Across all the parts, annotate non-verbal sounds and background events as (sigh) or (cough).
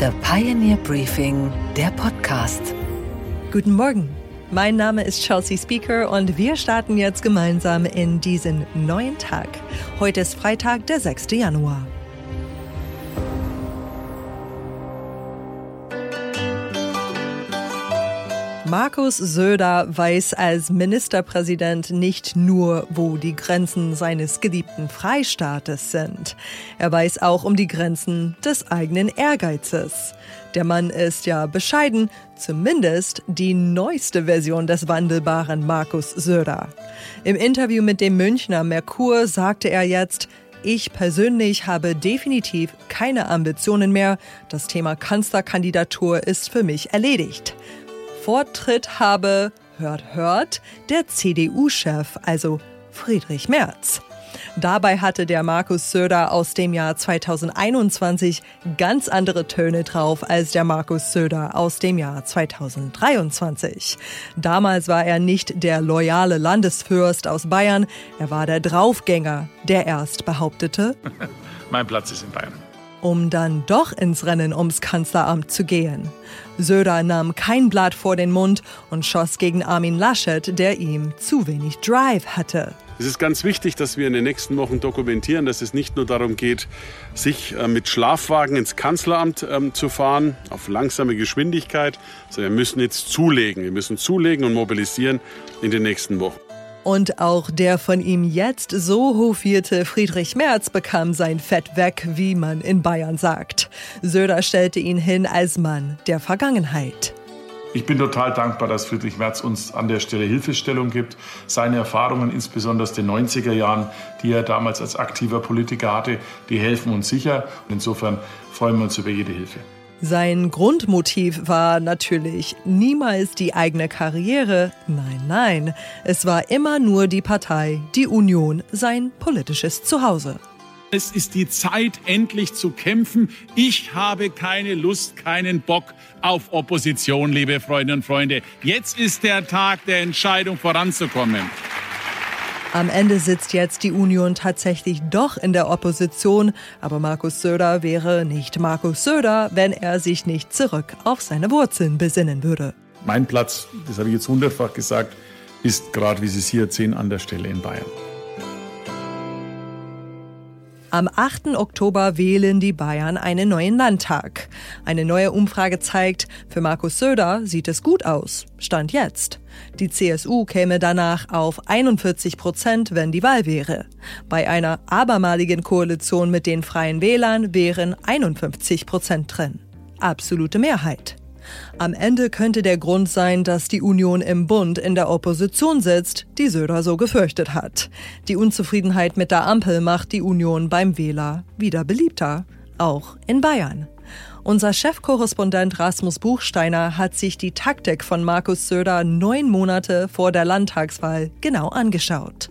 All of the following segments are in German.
The Pioneer Briefing, der Podcast. Guten Morgen. Mein Name ist Chelsea Speaker und wir starten jetzt gemeinsam in diesen neuen Tag. Heute ist Freitag, der 6. Januar. Markus Söder weiß als Ministerpräsident nicht nur, wo die Grenzen seines geliebten Freistaates sind. Er weiß auch um die Grenzen des eigenen Ehrgeizes. Der Mann ist ja bescheiden, zumindest die neueste Version des wandelbaren Markus Söder. Im Interview mit dem Münchner Merkur sagte er jetzt, ich persönlich habe definitiv keine Ambitionen mehr. Das Thema Kanzlerkandidatur ist für mich erledigt. Vortritt habe, hört, hört, der CDU-Chef, also Friedrich Merz. Dabei hatte der Markus Söder aus dem Jahr 2021 ganz andere Töne drauf als der Markus Söder aus dem Jahr 2023. Damals war er nicht der loyale Landesfürst aus Bayern, er war der Draufgänger, der erst behauptete, (laughs) mein Platz ist in Bayern um dann doch ins Rennen ums Kanzleramt zu gehen. Söder nahm kein Blatt vor den Mund und schoss gegen Armin Laschet, der ihm zu wenig Drive hatte. Es ist ganz wichtig, dass wir in den nächsten Wochen dokumentieren, dass es nicht nur darum geht, sich äh, mit Schlafwagen ins Kanzleramt ähm, zu fahren, auf langsame Geschwindigkeit, sondern wir müssen jetzt zulegen. Wir müssen zulegen und mobilisieren in den nächsten Wochen. Und auch der von ihm jetzt so hofierte Friedrich Merz bekam sein Fett weg, wie man in Bayern sagt. Söder stellte ihn hin als Mann der Vergangenheit. Ich bin total dankbar, dass Friedrich Merz uns an der Stelle Hilfestellung gibt. Seine Erfahrungen, insbesondere aus den 90er Jahren, die er damals als aktiver Politiker hatte, die helfen uns sicher. Insofern freuen wir uns über jede Hilfe. Sein Grundmotiv war natürlich niemals die eigene Karriere, nein, nein, es war immer nur die Partei, die Union, sein politisches Zuhause. Es ist die Zeit, endlich zu kämpfen. Ich habe keine Lust, keinen Bock auf Opposition, liebe Freundinnen und Freunde. Jetzt ist der Tag der Entscheidung voranzukommen. Am Ende sitzt jetzt die Union tatsächlich doch in der Opposition, aber Markus Söder wäre nicht Markus Söder, wenn er sich nicht zurück auf seine Wurzeln besinnen würde. Mein Platz, das habe ich jetzt hundertfach gesagt, ist gerade, wie Sie es hier erzählen, an der Stelle in Bayern. Am 8. Oktober wählen die Bayern einen neuen Landtag. Eine neue Umfrage zeigt, für Markus Söder sieht es gut aus. Stand jetzt. Die CSU käme danach auf 41 Prozent, wenn die Wahl wäre. Bei einer abermaligen Koalition mit den Freien Wählern wären 51 Prozent drin. Absolute Mehrheit. Am Ende könnte der Grund sein, dass die Union im Bund in der Opposition sitzt, die Söder so gefürchtet hat. Die Unzufriedenheit mit der Ampel macht die Union beim Wähler wieder beliebter, auch in Bayern. Unser Chefkorrespondent Rasmus Buchsteiner hat sich die Taktik von Markus Söder neun Monate vor der Landtagswahl genau angeschaut.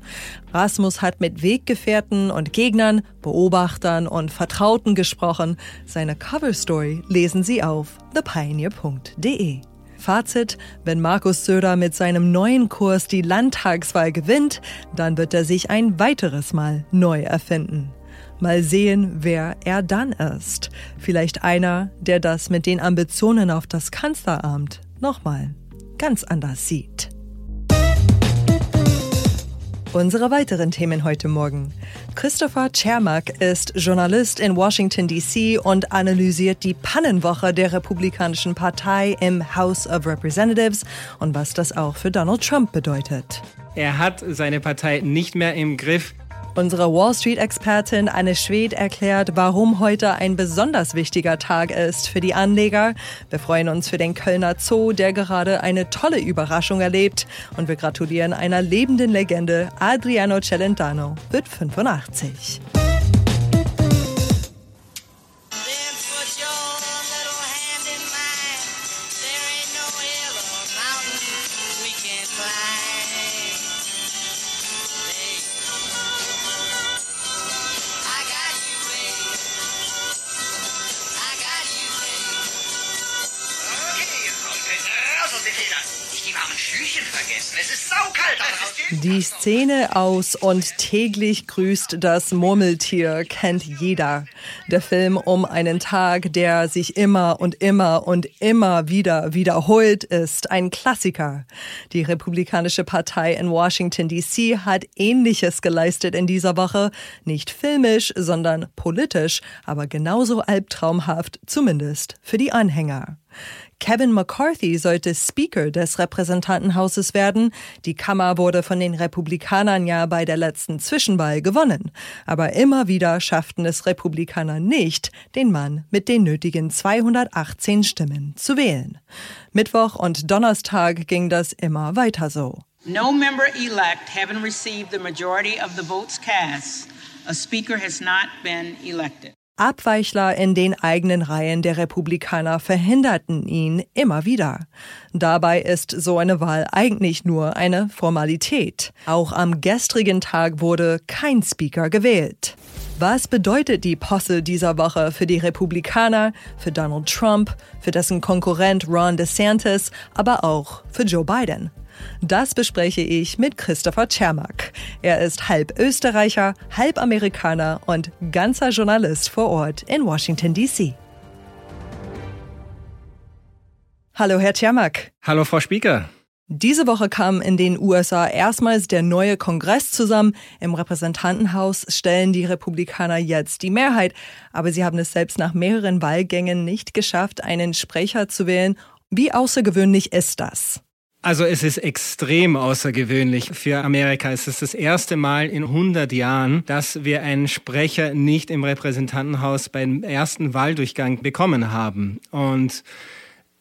Rasmus hat mit Weggefährten und Gegnern, Beobachtern und Vertrauten gesprochen. Seine Coverstory lesen Sie auf thepioneer.de. Fazit, wenn Markus Söder mit seinem neuen Kurs die Landtagswahl gewinnt, dann wird er sich ein weiteres Mal neu erfinden. Mal sehen, wer er dann ist. Vielleicht einer, der das mit den Ambitionen auf das Kanzleramt nochmal ganz anders sieht. Unsere weiteren Themen heute Morgen. Christopher Chermak ist Journalist in Washington, D.C. und analysiert die Pannenwoche der Republikanischen Partei im House of Representatives und was das auch für Donald Trump bedeutet. Er hat seine Partei nicht mehr im Griff. Unsere Wall Street-Expertin Anne Schwed erklärt, warum heute ein besonders wichtiger Tag ist für die Anleger. Wir freuen uns für den Kölner Zoo, der gerade eine tolle Überraschung erlebt. Und wir gratulieren einer lebenden Legende. Adriano Celentano wird 85. Szene aus Und täglich grüßt das Murmeltier kennt jeder. Der Film um einen Tag, der sich immer und immer und immer wieder wiederholt, ist ein Klassiker. Die Republikanische Partei in Washington DC hat Ähnliches geleistet in dieser Woche. Nicht filmisch, sondern politisch, aber genauso albtraumhaft, zumindest für die Anhänger. Kevin McCarthy sollte Speaker des Repräsentantenhauses werden. Die Kammer wurde von den Republikanern ja bei der letzten Zwischenwahl gewonnen. Aber immer wieder schafften es Republikaner nicht, den Mann mit den nötigen 218 Stimmen zu wählen. Mittwoch und Donnerstag ging das immer weiter so. No member elect having received the majority of the votes cast, a speaker has not been elected. Abweichler in den eigenen Reihen der Republikaner verhinderten ihn immer wieder. Dabei ist so eine Wahl eigentlich nur eine Formalität. Auch am gestrigen Tag wurde kein Speaker gewählt. Was bedeutet die Posse dieser Woche für die Republikaner, für Donald Trump, für dessen Konkurrent Ron DeSantis, aber auch für Joe Biden? Das bespreche ich mit Christopher Czermak. Er ist halb Österreicher, halb Amerikaner und ganzer Journalist vor Ort in Washington, D.C. Hallo, Herr Czermak. Hallo, Frau Spieker. Diese Woche kam in den USA erstmals der neue Kongress zusammen. Im Repräsentantenhaus stellen die Republikaner jetzt die Mehrheit, aber sie haben es selbst nach mehreren Wahlgängen nicht geschafft, einen Sprecher zu wählen. Wie außergewöhnlich ist das? Also es ist extrem außergewöhnlich für Amerika. Es ist das erste Mal in 100 Jahren, dass wir einen Sprecher nicht im Repräsentantenhaus beim ersten Wahldurchgang bekommen haben. Und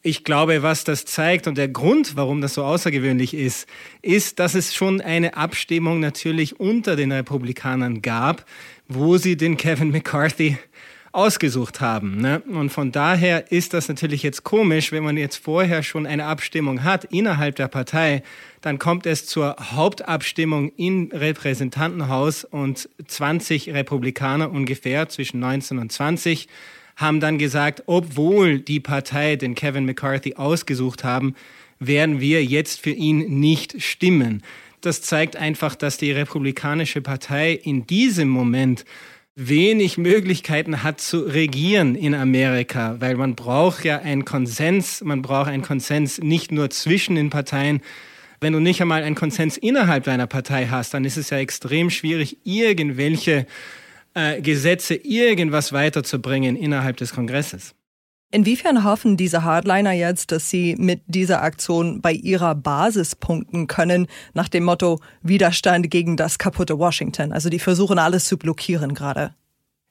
ich glaube, was das zeigt und der Grund, warum das so außergewöhnlich ist, ist, dass es schon eine Abstimmung natürlich unter den Republikanern gab, wo sie den Kevin McCarthy ausgesucht haben. Ne? Und von daher ist das natürlich jetzt komisch, wenn man jetzt vorher schon eine Abstimmung hat innerhalb der Partei, dann kommt es zur Hauptabstimmung im Repräsentantenhaus und 20 Republikaner ungefähr zwischen 19 und 20 haben dann gesagt, obwohl die Partei den Kevin McCarthy ausgesucht haben, werden wir jetzt für ihn nicht stimmen. Das zeigt einfach, dass die Republikanische Partei in diesem Moment wenig Möglichkeiten hat zu regieren in Amerika, weil man braucht ja einen Konsens, man braucht einen Konsens nicht nur zwischen den Parteien. Wenn du nicht einmal einen Konsens innerhalb deiner Partei hast, dann ist es ja extrem schwierig, irgendwelche äh, Gesetze, irgendwas weiterzubringen innerhalb des Kongresses. Inwiefern hoffen diese Hardliner jetzt, dass sie mit dieser Aktion bei ihrer Basis punkten können, nach dem Motto Widerstand gegen das kaputte Washington? Also die versuchen alles zu blockieren gerade.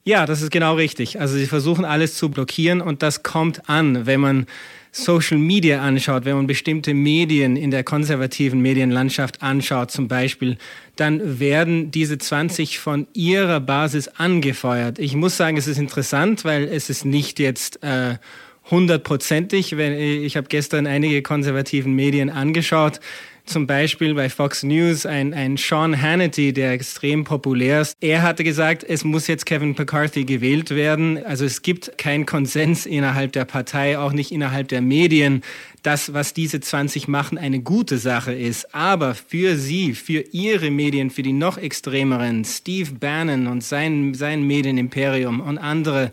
Ja, das ist genau richtig. Also sie versuchen alles zu blockieren und das kommt an, wenn man Social Media anschaut, wenn man bestimmte Medien in der konservativen Medienlandschaft anschaut zum Beispiel, dann werden diese 20 von ihrer Basis angefeuert. Ich muss sagen, es ist interessant, weil es ist nicht jetzt äh, hundertprozentig. Ich habe gestern einige konservativen Medien angeschaut zum Beispiel bei Fox News ein, ein Sean Hannity, der extrem populär ist. Er hatte gesagt, es muss jetzt Kevin McCarthy gewählt werden. Also es gibt keinen Konsens innerhalb der Partei, auch nicht innerhalb der Medien, dass was diese 20 machen eine gute Sache ist. Aber für sie, für ihre Medien, für die noch extremeren, Steve Bannon und sein, sein Medienimperium und andere,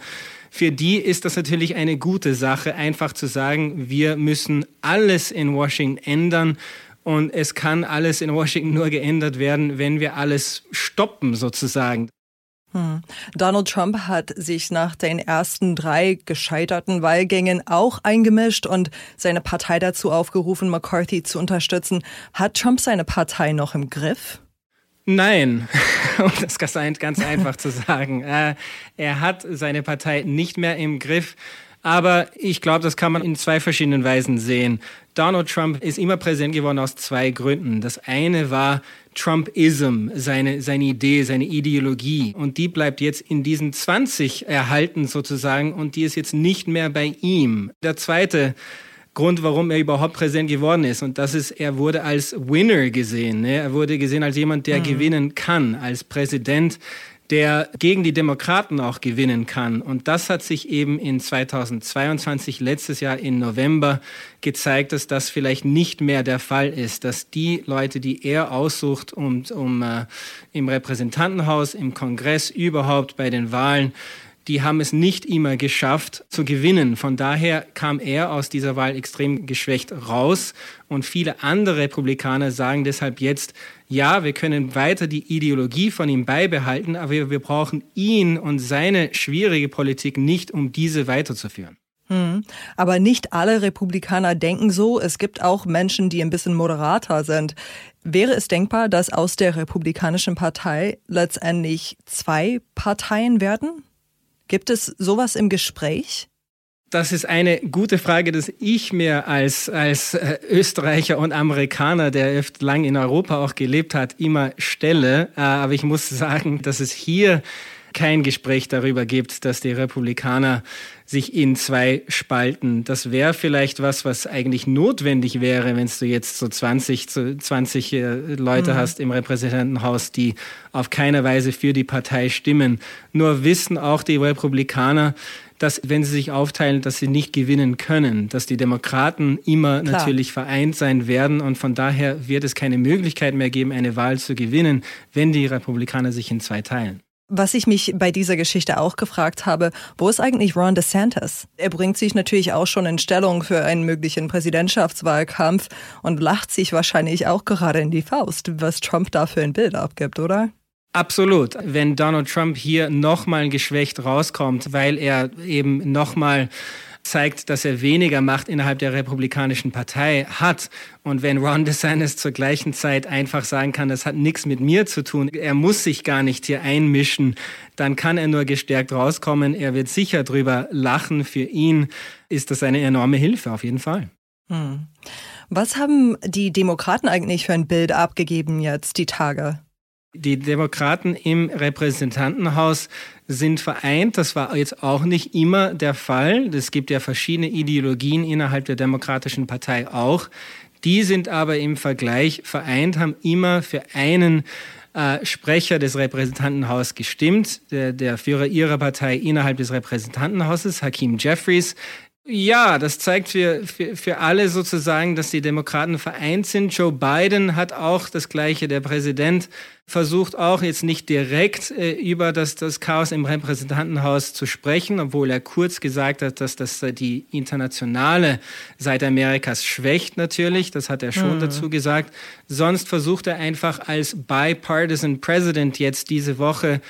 für die ist das natürlich eine gute Sache, einfach zu sagen, wir müssen alles in Washington ändern und es kann alles in Washington nur geändert werden, wenn wir alles stoppen sozusagen. Hm. Donald Trump hat sich nach den ersten drei gescheiterten Wahlgängen auch eingemischt und seine Partei dazu aufgerufen, McCarthy zu unterstützen. Hat Trump seine Partei noch im Griff? Nein, (laughs) um das ganz einfach zu sagen. Äh, er hat seine Partei nicht mehr im Griff. Aber ich glaube, das kann man in zwei verschiedenen Weisen sehen. Donald Trump ist immer präsent geworden aus zwei Gründen. Das eine war Trumpism, seine, seine Idee, seine Ideologie. Und die bleibt jetzt in diesen 20 erhalten sozusagen und die ist jetzt nicht mehr bei ihm. Der zweite Grund, warum er überhaupt präsent geworden ist. Und das ist, er wurde als Winner gesehen. Ne? Er wurde gesehen als jemand, der mhm. gewinnen kann, als Präsident, der gegen die Demokraten auch gewinnen kann. Und das hat sich eben in 2022, letztes Jahr im November, gezeigt, dass das vielleicht nicht mehr der Fall ist, dass die Leute, die er aussucht, um, um äh, im Repräsentantenhaus, im Kongress, überhaupt bei den Wahlen, die haben es nicht immer geschafft zu gewinnen. Von daher kam er aus dieser Wahl extrem geschwächt raus. Und viele andere Republikaner sagen deshalb jetzt, ja, wir können weiter die Ideologie von ihm beibehalten, aber wir brauchen ihn und seine schwierige Politik nicht, um diese weiterzuführen. Hm. Aber nicht alle Republikaner denken so. Es gibt auch Menschen, die ein bisschen moderater sind. Wäre es denkbar, dass aus der Republikanischen Partei letztendlich zwei Parteien werden? Gibt es sowas im Gespräch? Das ist eine gute Frage, dass ich mir als, als äh, Österreicher und Amerikaner, der oft lang in Europa auch gelebt hat, immer stelle. Äh, aber ich muss sagen, dass es hier kein Gespräch darüber gibt, dass die Republikaner sich in zwei spalten. Das wäre vielleicht was, was eigentlich notwendig wäre, wenn du jetzt so 20, 20 äh, Leute mhm. hast im Repräsentantenhaus, die auf keine Weise für die Partei stimmen. Nur wissen auch die Republikaner, dass wenn sie sich aufteilen, dass sie nicht gewinnen können, dass die Demokraten immer Klar. natürlich vereint sein werden und von daher wird es keine Möglichkeit mehr geben, eine Wahl zu gewinnen, wenn die Republikaner sich in zwei teilen. Was ich mich bei dieser Geschichte auch gefragt habe, wo ist eigentlich Ron DeSantis? Er bringt sich natürlich auch schon in Stellung für einen möglichen Präsidentschaftswahlkampf und lacht sich wahrscheinlich auch gerade in die Faust, was Trump da für ein Bild abgibt, oder? Absolut. Wenn Donald Trump hier nochmal geschwächt rauskommt, weil er eben nochmal zeigt, dass er weniger Macht innerhalb der Republikanischen Partei hat. Und wenn Ron DeSantis zur gleichen Zeit einfach sagen kann, das hat nichts mit mir zu tun, er muss sich gar nicht hier einmischen, dann kann er nur gestärkt rauskommen. Er wird sicher drüber lachen. Für ihn ist das eine enorme Hilfe, auf jeden Fall. Hm. Was haben die Demokraten eigentlich für ein Bild abgegeben jetzt, die Tage? Die Demokraten im Repräsentantenhaus sind vereint. Das war jetzt auch nicht immer der Fall. Es gibt ja verschiedene Ideologien innerhalb der Demokratischen Partei auch. Die sind aber im Vergleich vereint, haben immer für einen äh, Sprecher des Repräsentantenhauses gestimmt. Der, der Führer ihrer Partei innerhalb des Repräsentantenhauses, Hakim Jeffries, ja, das zeigt für, für, für alle sozusagen, dass die Demokraten vereint sind. Joe Biden hat auch das Gleiche, der Präsident versucht auch jetzt nicht direkt äh, über das, das Chaos im Repräsentantenhaus zu sprechen, obwohl er kurz gesagt hat, dass das die internationale Seite Amerikas schwächt natürlich. Das hat er schon mhm. dazu gesagt. Sonst versucht er einfach als bipartisan President jetzt diese Woche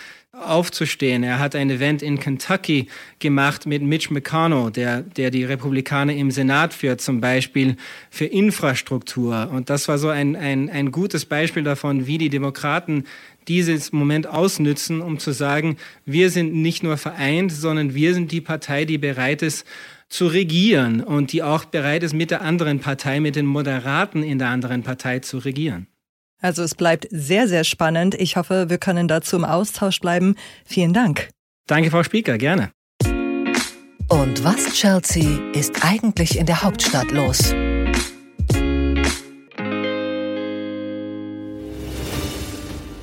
aufzustehen. Er hat ein Event in Kentucky gemacht mit Mitch McConnell, der, der die Republikaner im Senat führt, zum Beispiel für Infrastruktur. Und das war so ein, ein, ein gutes Beispiel davon, wie die Demokraten dieses Moment ausnützen, um zu sagen, wir sind nicht nur vereint, sondern wir sind die Partei, die bereit ist, zu regieren und die auch bereit ist, mit der anderen Partei, mit den Moderaten in der anderen Partei zu regieren. Also es bleibt sehr, sehr spannend. Ich hoffe, wir können dazu im Austausch bleiben. Vielen Dank. Danke, Frau Spieker, gerne. Und was, Chelsea, ist eigentlich in der Hauptstadt los?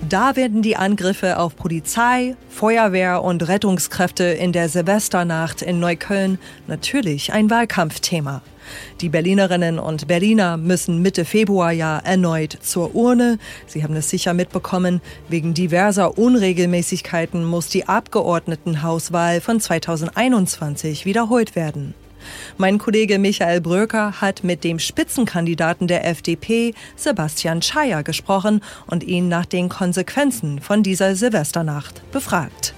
Da werden die Angriffe auf Polizei, Feuerwehr und Rettungskräfte in der Silvesternacht in Neukölln natürlich ein Wahlkampfthema. Die Berlinerinnen und Berliner müssen Mitte Februar ja erneut zur Urne. Sie haben es sicher mitbekommen. Wegen diverser Unregelmäßigkeiten muss die Abgeordnetenhauswahl von 2021 wiederholt werden. Mein Kollege Michael Bröker hat mit dem Spitzenkandidaten der FDP, Sebastian Scheier, gesprochen und ihn nach den Konsequenzen von dieser Silvesternacht befragt.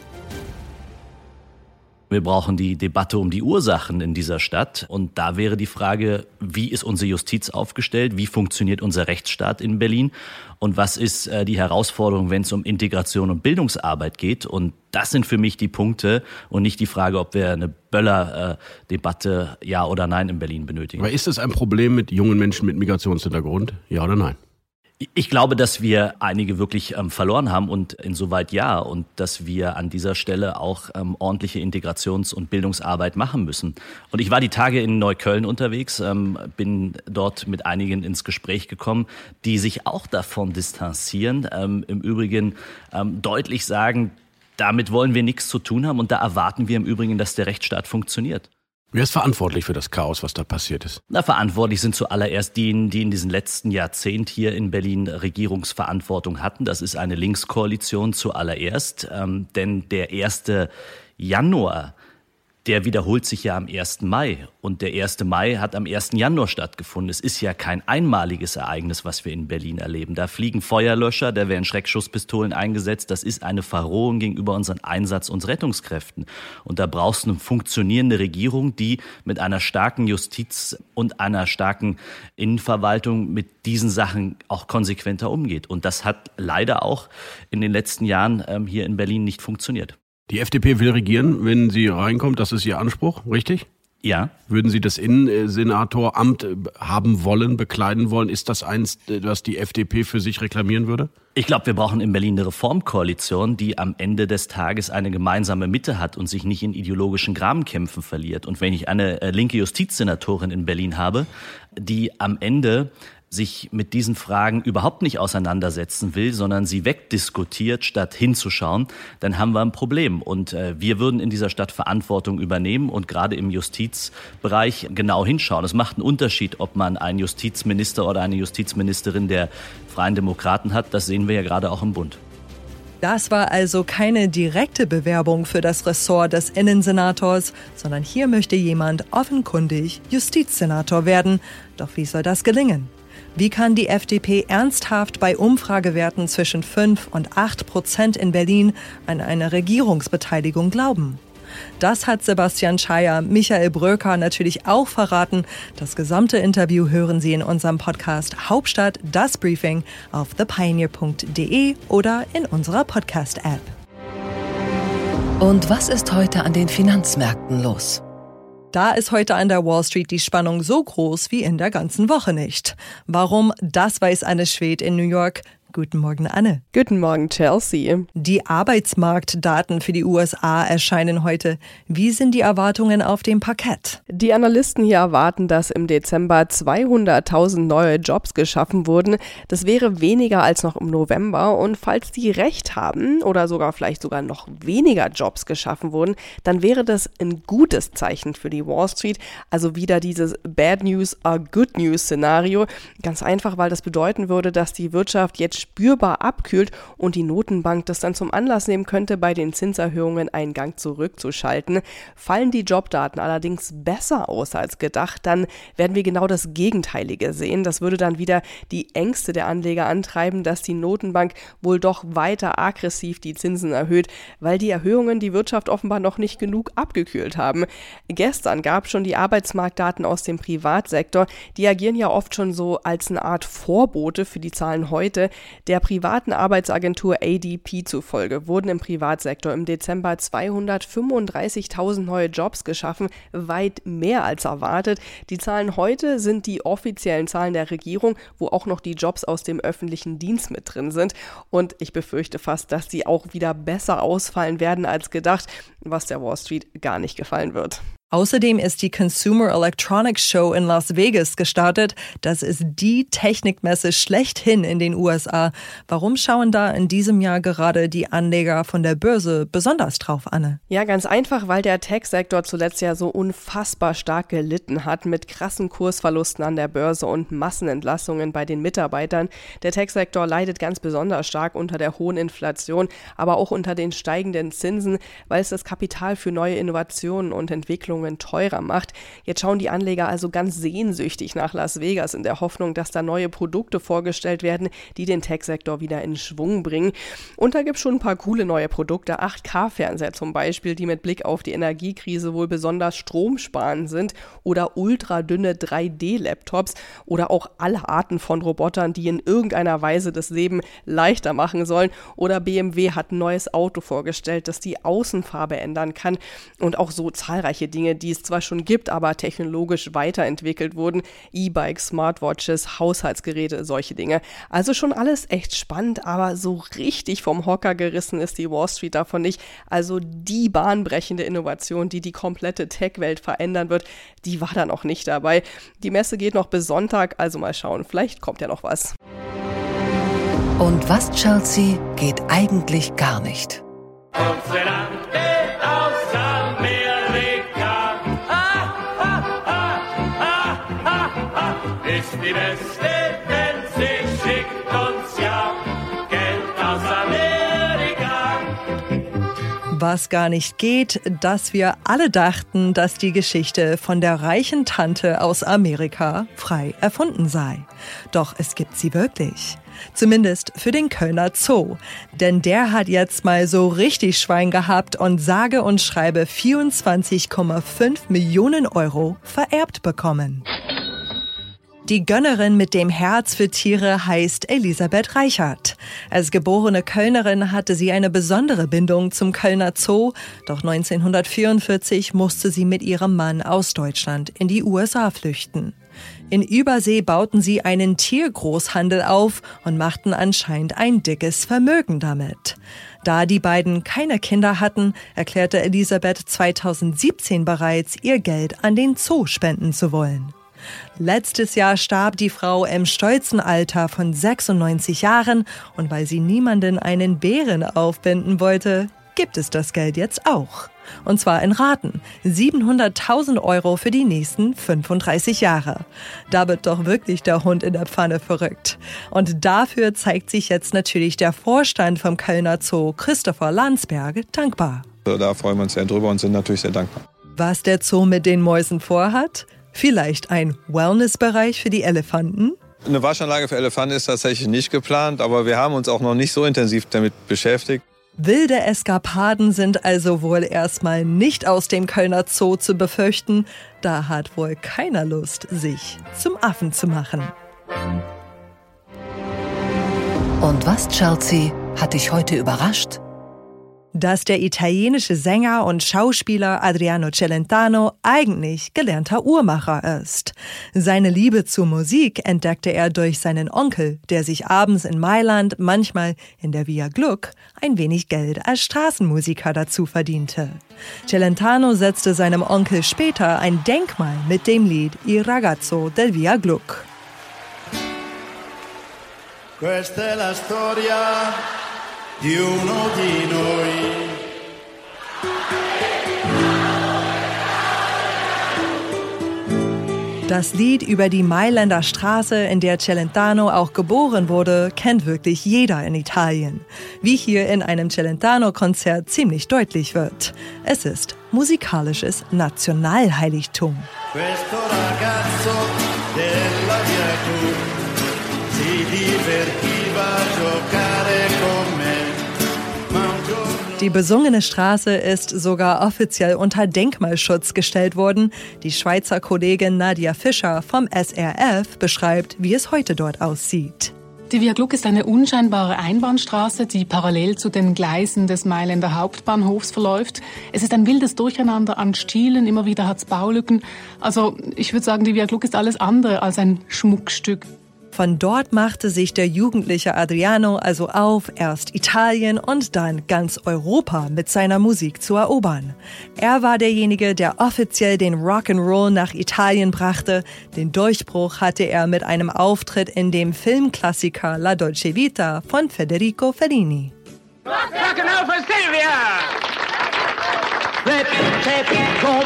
Wir brauchen die Debatte um die Ursachen in dieser Stadt. Und da wäre die Frage, wie ist unsere Justiz aufgestellt? Wie funktioniert unser Rechtsstaat in Berlin? Und was ist äh, die Herausforderung, wenn es um Integration und Bildungsarbeit geht? Und das sind für mich die Punkte und nicht die Frage, ob wir eine Böller-Debatte äh, ja oder nein in Berlin benötigen. Aber ist es ein Problem mit jungen Menschen mit Migrationshintergrund? Ja oder nein? Ich glaube, dass wir einige wirklich ähm, verloren haben und insoweit ja und dass wir an dieser Stelle auch ähm, ordentliche Integrations- und Bildungsarbeit machen müssen. Und ich war die Tage in Neukölln unterwegs, ähm, bin dort mit einigen ins Gespräch gekommen, die sich auch davon distanzieren, ähm, im Übrigen ähm, deutlich sagen, damit wollen wir nichts zu tun haben und da erwarten wir im Übrigen, dass der Rechtsstaat funktioniert. Wer ist verantwortlich für das Chaos, was da passiert ist? Na, verantwortlich sind zuallererst diejenigen, die in diesem letzten Jahrzehnt hier in Berlin Regierungsverantwortung hatten. Das ist eine Linkskoalition zuallererst. Ähm, denn der erste Januar der wiederholt sich ja am 1. Mai. Und der 1. Mai hat am 1. Januar stattgefunden. Es ist ja kein einmaliges Ereignis, was wir in Berlin erleben. Da fliegen Feuerlöscher, da werden Schreckschusspistolen eingesetzt. Das ist eine Verrohung gegenüber unseren Einsatz- und Rettungskräften. Und da brauchst du eine funktionierende Regierung, die mit einer starken Justiz und einer starken Innenverwaltung mit diesen Sachen auch konsequenter umgeht. Und das hat leider auch in den letzten Jahren ähm, hier in Berlin nicht funktioniert. Die FDP will regieren, wenn sie reinkommt. Das ist ihr Anspruch, richtig? Ja. Würden Sie das Innensenatoramt äh, haben wollen, bekleiden wollen? Ist das eins, äh, was die FDP für sich reklamieren würde? Ich glaube, wir brauchen in Berlin eine Reformkoalition, die am Ende des Tages eine gemeinsame Mitte hat und sich nicht in ideologischen Grabenkämpfen verliert. Und wenn ich eine äh, linke Justizsenatorin in Berlin habe, die am Ende sich mit diesen Fragen überhaupt nicht auseinandersetzen will, sondern sie wegdiskutiert, statt hinzuschauen, dann haben wir ein Problem. Und äh, wir würden in dieser Stadt Verantwortung übernehmen und gerade im Justizbereich genau hinschauen. Es macht einen Unterschied, ob man einen Justizminister oder eine Justizministerin der Freien Demokraten hat. Das sehen wir ja gerade auch im Bund. Das war also keine direkte Bewerbung für das Ressort des Innensenators, sondern hier möchte jemand offenkundig Justizsenator werden. Doch wie soll das gelingen? Wie kann die FDP ernsthaft bei Umfragewerten zwischen 5 und 8 Prozent in Berlin an eine Regierungsbeteiligung glauben? Das hat Sebastian Scheier Michael Bröker natürlich auch verraten. Das gesamte Interview hören Sie in unserem Podcast Hauptstadt das Briefing auf thepioneer.de oder in unserer Podcast-App. Und was ist heute an den Finanzmärkten los? Da ist heute an der Wall Street die Spannung so groß wie in der ganzen Woche nicht. Warum? Das weiß Anne Schwed in New York. Guten Morgen, Anne. Guten Morgen, Chelsea. Die Arbeitsmarktdaten für die USA erscheinen heute. Wie sind die Erwartungen auf dem Parkett? Die Analysten hier erwarten, dass im Dezember 200.000 neue Jobs geschaffen wurden. Das wäre weniger als noch im November. Und falls die recht haben oder sogar vielleicht sogar noch weniger Jobs geschaffen wurden, dann wäre das ein gutes Zeichen für die Wall Street. Also wieder dieses Bad News are Good News Szenario. Ganz einfach, weil das bedeuten würde, dass die Wirtschaft jetzt spürbar abkühlt und die Notenbank das dann zum Anlass nehmen könnte, bei den Zinserhöhungen einen Gang zurückzuschalten. Fallen die Jobdaten allerdings besser aus als gedacht, dann werden wir genau das Gegenteilige sehen. Das würde dann wieder die Ängste der Anleger antreiben, dass die Notenbank wohl doch weiter aggressiv die Zinsen erhöht, weil die Erhöhungen die Wirtschaft offenbar noch nicht genug abgekühlt haben. Gestern gab schon die Arbeitsmarktdaten aus dem Privatsektor. Die agieren ja oft schon so als eine Art Vorbote für die Zahlen heute. Der privaten Arbeitsagentur ADP zufolge wurden im Privatsektor im Dezember 235.000 neue Jobs geschaffen, weit mehr als erwartet. Die Zahlen heute sind die offiziellen Zahlen der Regierung, wo auch noch die Jobs aus dem öffentlichen Dienst mit drin sind. Und ich befürchte fast, dass sie auch wieder besser ausfallen werden als gedacht, was der Wall Street gar nicht gefallen wird. Außerdem ist die Consumer Electronics Show in Las Vegas gestartet. Das ist die Technikmesse schlechthin in den USA. Warum schauen da in diesem Jahr gerade die Anleger von der Börse besonders drauf, Anne? Ja, ganz einfach, weil der Tech-Sektor zuletzt ja so unfassbar stark gelitten hat mit krassen Kursverlusten an der Börse und Massenentlassungen bei den Mitarbeitern. Der Tech-Sektor leidet ganz besonders stark unter der hohen Inflation, aber auch unter den steigenden Zinsen, weil es das Kapital für neue Innovationen und Entwicklungen Versicherungen teurer macht. Jetzt schauen die Anleger also ganz sehnsüchtig nach Las Vegas in der Hoffnung, dass da neue Produkte vorgestellt werden, die den Tech-Sektor wieder in Schwung bringen. Und da gibt es schon ein paar coole neue Produkte, 8K-Fernseher zum Beispiel, die mit Blick auf die Energiekrise wohl besonders stromsparend sind oder ultradünne 3D-Laptops oder auch alle Arten von Robotern, die in irgendeiner Weise das Leben leichter machen sollen. Oder BMW hat ein neues Auto vorgestellt, das die Außenfarbe ändern kann und auch so zahlreiche Dinge, die es zwar schon gibt, aber technologisch weiterentwickelt wurden. E-Bikes, Smartwatches, Haushaltsgeräte, solche Dinge. Also schon alles echt spannend, aber so richtig vom Hocker gerissen ist die Wall Street davon nicht. Also die bahnbrechende Innovation, die die komplette Tech-Welt verändern wird, die war da noch nicht dabei. Die Messe geht noch bis Sonntag, also mal schauen, vielleicht kommt ja noch was. Und was, Chelsea, geht eigentlich gar nicht? Konzernante die beste, denn sie schickt uns ja Geld aus Amerika. Was gar nicht geht, dass wir alle dachten, dass die Geschichte von der reichen Tante aus Amerika frei erfunden sei. Doch es gibt sie wirklich. Zumindest für den Kölner Zoo. Denn der hat jetzt mal so richtig Schwein gehabt und sage und schreibe 24,5 Millionen Euro vererbt bekommen. Die Gönnerin mit dem Herz für Tiere heißt Elisabeth Reichert. Als geborene Kölnerin hatte sie eine besondere Bindung zum Kölner Zoo, doch 1944 musste sie mit ihrem Mann aus Deutschland in die USA flüchten. In Übersee bauten sie einen Tiergroßhandel auf und machten anscheinend ein dickes Vermögen damit. Da die beiden keine Kinder hatten, erklärte Elisabeth 2017 bereits, ihr Geld an den Zoo spenden zu wollen. Letztes Jahr starb die Frau im stolzen Alter von 96 Jahren und weil sie niemanden einen Bären aufbinden wollte, gibt es das Geld jetzt auch. Und zwar in Raten. 700.000 Euro für die nächsten 35 Jahre. Da wird doch wirklich der Hund in der Pfanne verrückt. Und dafür zeigt sich jetzt natürlich der Vorstand vom Kölner Zoo, Christopher Landsberg, dankbar. Da freuen wir uns sehr drüber und sind natürlich sehr dankbar. Was der Zoo mit den Mäusen vorhat? Vielleicht ein Wellnessbereich für die Elefanten? Eine Waschanlage für Elefanten ist tatsächlich nicht geplant, aber wir haben uns auch noch nicht so intensiv damit beschäftigt. Wilde Eskapaden sind also wohl erstmal nicht aus dem Kölner Zoo zu befürchten. Da hat wohl keiner Lust, sich zum Affen zu machen. Und was, Chelsea, hat dich heute überrascht? Dass der italienische Sänger und Schauspieler Adriano Celentano eigentlich gelernter Uhrmacher ist. Seine Liebe zur Musik entdeckte er durch seinen Onkel, der sich abends in Mailand, manchmal in der Via Gluck, ein wenig Geld als Straßenmusiker dazu verdiente. Celentano setzte seinem Onkel später ein Denkmal mit dem Lied Il ragazzo del Via Gluck. Questa è la storia di uno di noi. Das Lied über die Mailänder Straße, in der Celentano auch geboren wurde, kennt wirklich jeder in Italien. Wie hier in einem Celentano-Konzert ziemlich deutlich wird. Es ist musikalisches Nationalheiligtum. Questo ragazzo della via Cru si divertiva Die besungene Straße ist sogar offiziell unter Denkmalschutz gestellt worden. Die Schweizer Kollegin Nadia Fischer vom SRF beschreibt, wie es heute dort aussieht. Die Via Gluck ist eine unscheinbare Einbahnstraße, die parallel zu den Gleisen des Mailänder Hauptbahnhofs verläuft. Es ist ein wildes Durcheinander an Stielen, immer wieder hat es Baulücken. Also ich würde sagen, die Via Gluck ist alles andere als ein Schmuckstück. Von dort machte sich der jugendliche Adriano also auf, erst Italien und dann ganz Europa mit seiner Musik zu erobern. Er war derjenige, der offiziell den Rock'n'Roll nach Italien brachte. Den Durchbruch hatte er mit einem Auftritt in dem Filmklassiker La Dolce Vita von Federico Fellini. Rock'n'Roll for Silvia! Let me take it, go,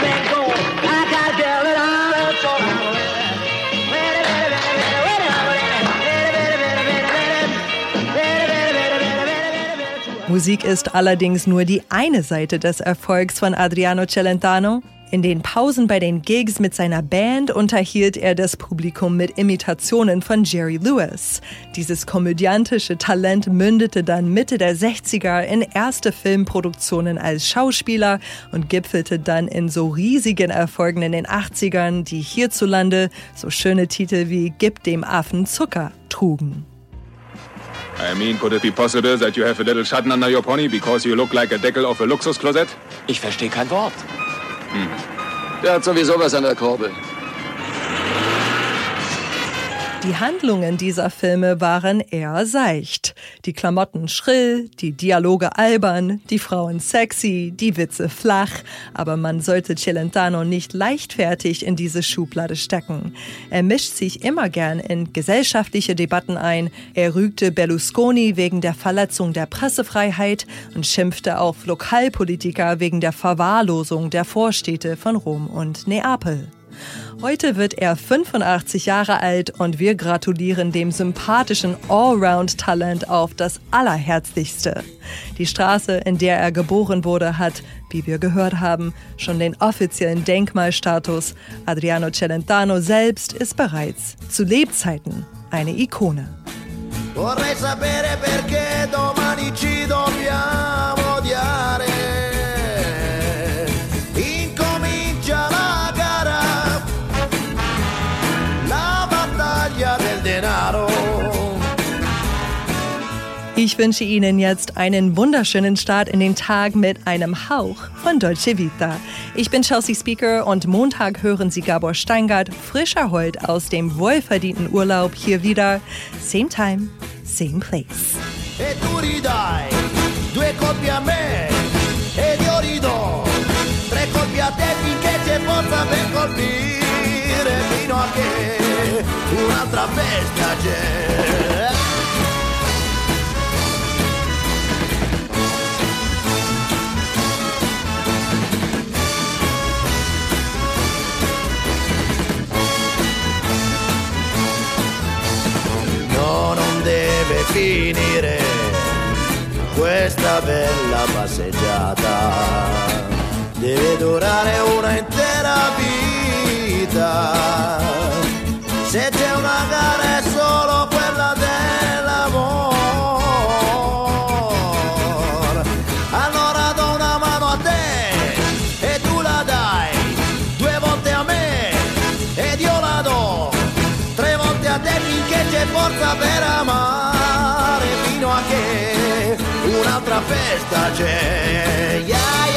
Musik ist allerdings nur die eine Seite des Erfolgs von Adriano Celentano. In den Pausen bei den Gigs mit seiner Band unterhielt er das Publikum mit Imitationen von Jerry Lewis. Dieses komödiantische Talent mündete dann Mitte der 60er in erste Filmproduktionen als Schauspieler und gipfelte dann in so riesigen Erfolgen in den 80ern, die hierzulande so schöne Titel wie Gib dem Affen Zucker trugen. I mean, could it be possible that you have a little Schatten under your pony because you look like a Deckel of a Luxusklosett? Ich verstehe kein Wort. Hm. Der hat sowieso was an der Kurbel. Die Handlungen dieser Filme waren eher seicht. Die Klamotten schrill, die Dialoge albern, die Frauen sexy, die Witze flach. Aber man sollte Celentano nicht leichtfertig in diese Schublade stecken. Er mischt sich immer gern in gesellschaftliche Debatten ein. Er rügte Berlusconi wegen der Verletzung der Pressefreiheit und schimpfte auf Lokalpolitiker wegen der Verwahrlosung der Vorstädte von Rom und Neapel. Heute wird er 85 Jahre alt und wir gratulieren dem sympathischen Allround-Talent auf das Allerherzlichste. Die Straße, in der er geboren wurde, hat, wie wir gehört haben, schon den offiziellen Denkmalstatus. Adriano Celentano selbst ist bereits zu Lebzeiten eine Ikone. Vorrei sapere perché domani ci dobbiamo Ich wünsche Ihnen jetzt einen wunderschönen Start in den Tag mit einem Hauch von Dolce Vita. Ich bin Chelsea Speaker und Montag hören Sie Gabor Steingart frischer Holt aus dem wohlverdienten Urlaub hier wieder. Same time, same place. E tu ridai due colpi a me ed io ridò tre colpi a te finché c'è forza per colpire fino a che un'altra festa c'è. Finire questa bella passeggiata. Deve durare una intera vita. Se c'è una gara è solo quella dell'amor. Allora do una mano a te e tu la dai due volte a me ed io la do tre volte a te finché c'è forza per amare fino